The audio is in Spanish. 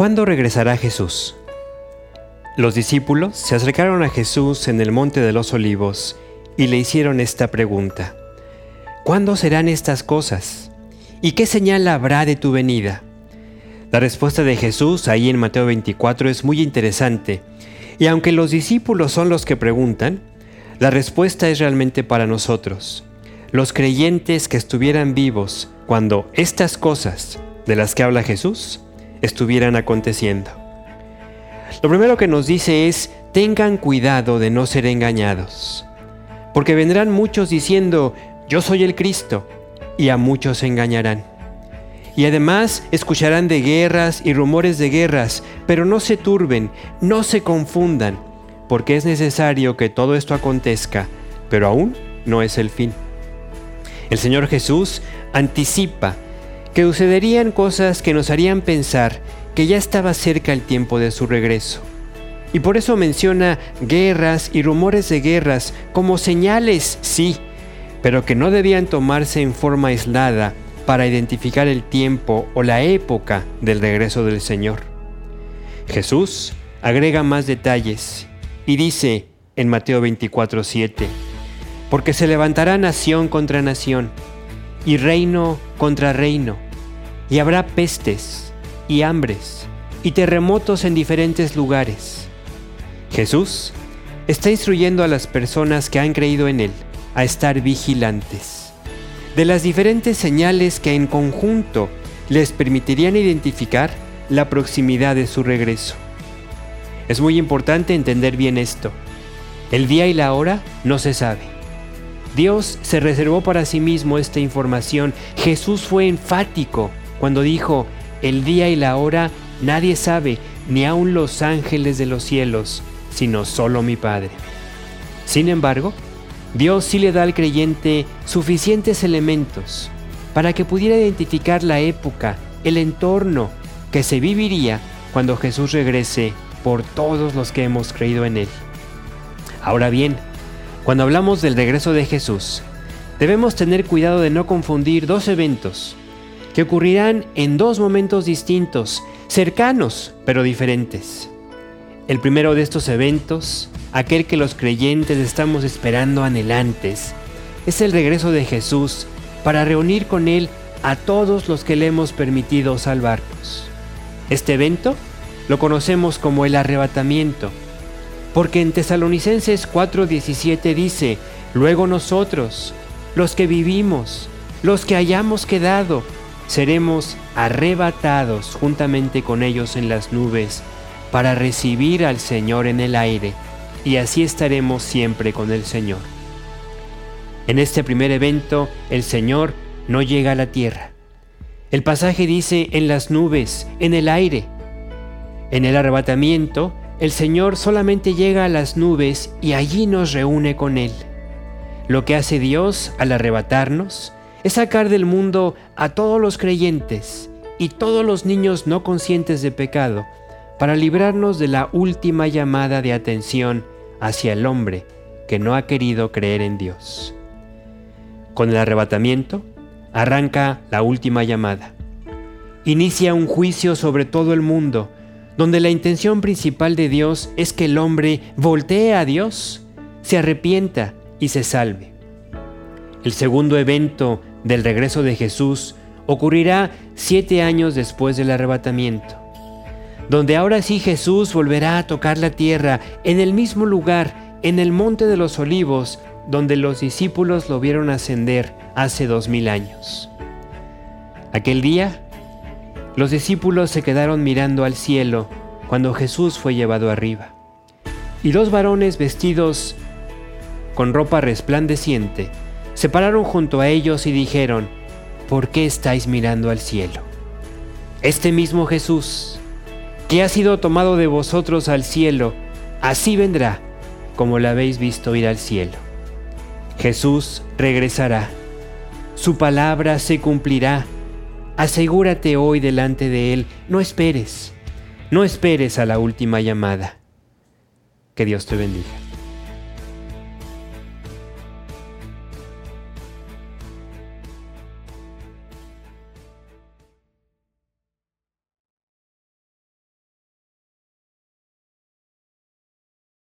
¿Cuándo regresará Jesús? Los discípulos se acercaron a Jesús en el monte de los olivos y le hicieron esta pregunta. ¿Cuándo serán estas cosas? ¿Y qué señal habrá de tu venida? La respuesta de Jesús ahí en Mateo 24 es muy interesante, y aunque los discípulos son los que preguntan, la respuesta es realmente para nosotros, los creyentes que estuvieran vivos cuando estas cosas de las que habla Jesús estuvieran aconteciendo. Lo primero que nos dice es, tengan cuidado de no ser engañados, porque vendrán muchos diciendo, yo soy el Cristo, y a muchos se engañarán. Y además escucharán de guerras y rumores de guerras, pero no se turben, no se confundan, porque es necesario que todo esto acontezca, pero aún no es el fin. El Señor Jesús anticipa que sucederían cosas que nos harían pensar que ya estaba cerca el tiempo de su regreso. Y por eso menciona guerras y rumores de guerras como señales, sí, pero que no debían tomarse en forma aislada para identificar el tiempo o la época del regreso del Señor. Jesús agrega más detalles y dice en Mateo 24:7, porque se levantará nación contra nación y reino contra reino, y habrá pestes y hambres y terremotos en diferentes lugares. Jesús está instruyendo a las personas que han creído en Él a estar vigilantes de las diferentes señales que en conjunto les permitirían identificar la proximidad de su regreso. Es muy importante entender bien esto. El día y la hora no se sabe. Dios se reservó para sí mismo esta información. Jesús fue enfático cuando dijo, el día y la hora nadie sabe, ni aun los ángeles de los cielos, sino solo mi Padre. Sin embargo, Dios sí le da al creyente suficientes elementos para que pudiera identificar la época, el entorno que se viviría cuando Jesús regrese por todos los que hemos creído en Él. Ahora bien, cuando hablamos del regreso de Jesús, debemos tener cuidado de no confundir dos eventos que ocurrirán en dos momentos distintos, cercanos pero diferentes. El primero de estos eventos, aquel que los creyentes estamos esperando anhelantes, es el regreso de Jesús para reunir con Él a todos los que le hemos permitido salvarnos. Este evento lo conocemos como el arrebatamiento porque en Tesalonicenses 4:17 dice, luego nosotros, los que vivimos, los que hayamos quedado, seremos arrebatados juntamente con ellos en las nubes para recibir al Señor en el aire, y así estaremos siempre con el Señor. En este primer evento, el Señor no llega a la tierra. El pasaje dice en las nubes, en el aire. En el arrebatamiento, el Señor solamente llega a las nubes y allí nos reúne con Él. Lo que hace Dios al arrebatarnos es sacar del mundo a todos los creyentes y todos los niños no conscientes de pecado para librarnos de la última llamada de atención hacia el hombre que no ha querido creer en Dios. Con el arrebatamiento arranca la última llamada. Inicia un juicio sobre todo el mundo donde la intención principal de Dios es que el hombre voltee a Dios, se arrepienta y se salve. El segundo evento del regreso de Jesús ocurrirá siete años después del arrebatamiento, donde ahora sí Jesús volverá a tocar la tierra en el mismo lugar, en el monte de los olivos, donde los discípulos lo vieron ascender hace dos mil años. Aquel día, los discípulos se quedaron mirando al cielo cuando Jesús fue llevado arriba. Y dos varones vestidos con ropa resplandeciente se pararon junto a ellos y dijeron, ¿por qué estáis mirando al cielo? Este mismo Jesús, que ha sido tomado de vosotros al cielo, así vendrá como la habéis visto ir al cielo. Jesús regresará, su palabra se cumplirá Asegúrate hoy delante de Él, no esperes, no esperes a la última llamada. Que Dios te bendiga.